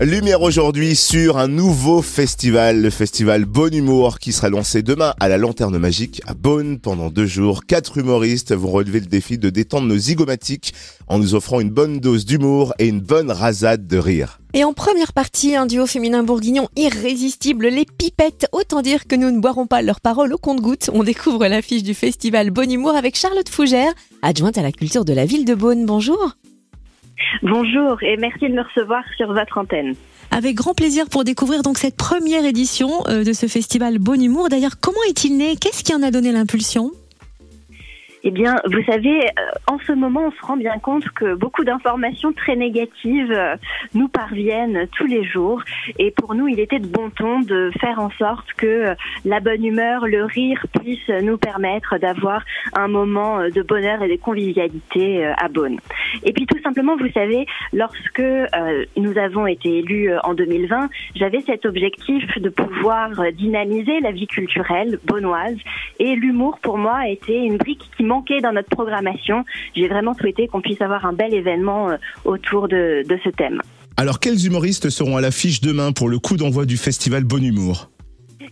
Lumière aujourd'hui sur un nouveau festival, le festival Bon Humour, qui sera lancé demain à la Lanterne Magique à Beaune pendant deux jours. Quatre humoristes vont relever le défi de détendre nos zygomatiques en nous offrant une bonne dose d'humour et une bonne rasade de rire. Et en première partie, un duo féminin bourguignon irrésistible, les pipettes. Autant dire que nous ne boirons pas leurs paroles au compte-gouttes. On découvre l'affiche du festival Bon Humour avec Charlotte Fougère, adjointe à la culture de la ville de Beaune. Bonjour. Bonjour et merci de me recevoir sur votre antenne. Avec grand plaisir pour découvrir donc cette première édition euh, de ce festival Bon Humour. D'ailleurs, comment est-il né? Qu'est-ce qui en a donné l'impulsion? Eh bien, vous savez, euh, en ce moment, on se rend bien compte que beaucoup d'informations très négatives euh, nous parviennent tous les jours. Et pour nous, il était de bon ton de faire en sorte que euh, la bonne humeur, le rire puisse nous permettre d'avoir un moment de bonheur et de convivialité à Beaune. Et puis tout simplement, vous savez, lorsque nous avons été élus en 2020, j'avais cet objectif de pouvoir dynamiser la vie culturelle bonnoise. Et l'humour, pour moi, a été une brique qui manquait dans notre programmation. J'ai vraiment souhaité qu'on puisse avoir un bel événement euh, autour de, de ce thème. Alors, quels humoristes seront à l'affiche demain pour le coup d'envoi du festival Bon Humour?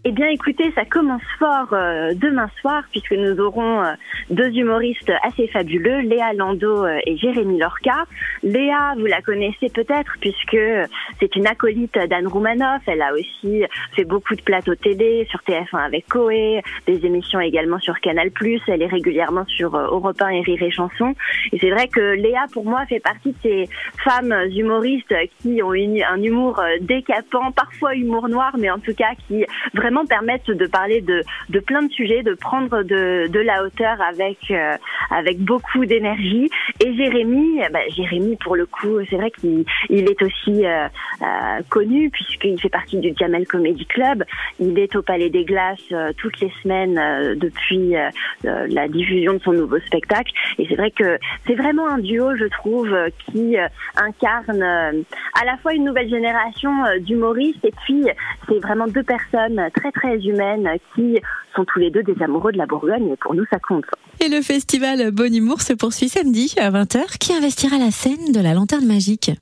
Eh bien, écoutez, ça commence fort euh, demain soir puisque nous aurons euh, deux humoristes assez fabuleux, Léa Lando euh, et Jérémy Lorca. Léa, vous la connaissez peut-être puisque c'est une acolyte d'Anne Roumanoff. Elle a aussi fait beaucoup de plateaux télé sur TF1 avec Coé, des émissions également sur Canal+. Elle est régulièrement sur Europe 1 et Rire et Chanson. Et c'est vrai que Léa, pour moi, fait partie de ces femmes humoristes qui ont un humour décapant, parfois humour noir, mais en tout cas qui vraiment permettent de parler de, de plein de sujets, de prendre de, de la hauteur avec, euh, avec beaucoup d'énergie. Et Jérémy, bah, Jérémy pour le coup, c'est vrai qu'il il est aussi euh, euh, connu puisqu'il fait partie du Jamel Comedy Club. Il est au Palais des Glaces toutes les semaines depuis la diffusion de son nouveau spectacle. Et c'est vrai que c'est vraiment un duo, je trouve, qui incarne à la fois une nouvelle génération d'humoristes et puis c'est vraiment deux personnes très très humaines qui sont tous les deux des amoureux de la Bourgogne et pour nous ça compte. Et le festival Bon Humour se poursuit samedi à 20h. Qui investira la scène de la lanterne magique?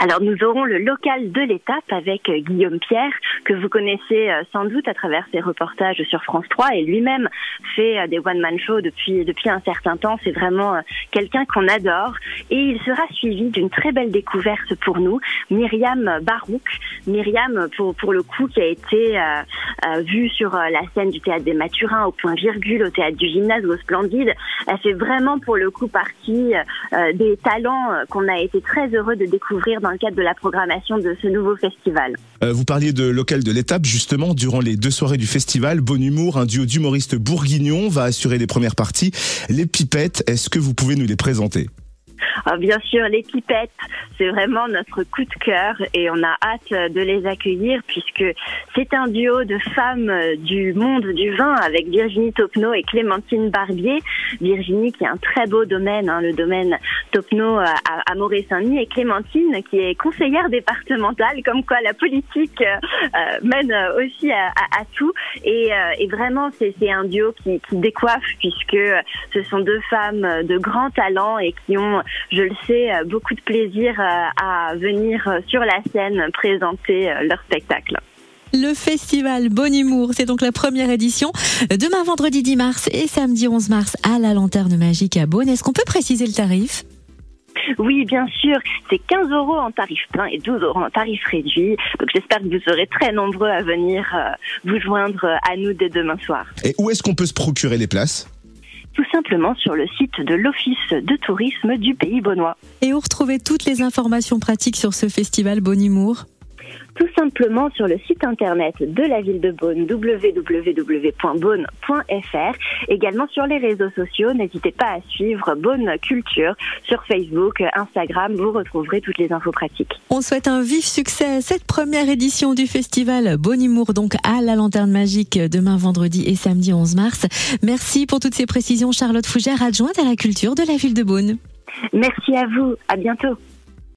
Alors nous aurons le local de l'étape avec euh, Guillaume Pierre, que vous connaissez euh, sans doute à travers ses reportages sur France 3 et lui-même fait euh, des one-man shows depuis, depuis un certain temps. C'est vraiment quelqu'un qu'on adore et il sera suivi d'une très belle découverte pour nous, Myriam Barouk. Myriam, pour, pour le coup, qui a été vue sur la scène du théâtre des Mathurins, au point virgule, au théâtre du gymnase, au Splendide. Elle fait vraiment pour le coup partie des talents qu'on a été très heureux de découvrir dans le cadre de la programmation de ce nouveau festival. Euh, vous parliez de local de l'étape, justement, durant les deux soirées du festival. Bon Humour, un duo d'humoristes bourguignons va assurer les premières parties. Les pipettes, est-ce que vous pouvez nous les présenter? Ah, bien sûr, les pipettes, c'est vraiment notre coup de cœur et on a hâte de les accueillir puisque c'est un duo de femmes du monde du vin avec Virginie Topneau et Clémentine Barbier. Virginie qui a un très beau domaine, hein, le domaine Topneau à, à Moret-Saint-Denis et Clémentine qui est conseillère départementale, comme quoi la politique euh, mène aussi à, à, tout. Et, euh, et vraiment, c'est un duo qui, qui décoiffe puisque ce sont deux femmes de grand talent et qui ont je le sais, euh, beaucoup de plaisir euh, à venir euh, sur la scène présenter leur spectacle. Le festival Bon Humour, c'est donc la première édition. Demain vendredi 10 mars et samedi 11 mars à la Lanterne Magique à Beaune. Est-ce qu'on peut préciser le tarif? Oui, bien sûr, c'est 15 euros en tarif plein et 12 euros en tarif réduit. Donc j'espère que vous serez très nombreux à venir vous joindre à nous dès demain soir. Et où est-ce qu'on peut se procurer les places? Tout simplement sur le site de l'Office de tourisme du Pays Bonnois. Et où retrouver toutes les informations pratiques sur ce festival Bonimour tout simplement sur le site internet de la ville de Beaune, www.beaune.fr. Également sur les réseaux sociaux, n'hésitez pas à suivre Beaune Culture sur Facebook, Instagram, vous retrouverez toutes les infos pratiques. On souhaite un vif succès à cette première édition du festival Bonimour, donc à la Lanterne Magique, demain vendredi et samedi 11 mars. Merci pour toutes ces précisions, Charlotte Fougère, adjointe à la culture de la ville de Beaune. Merci à vous, à bientôt.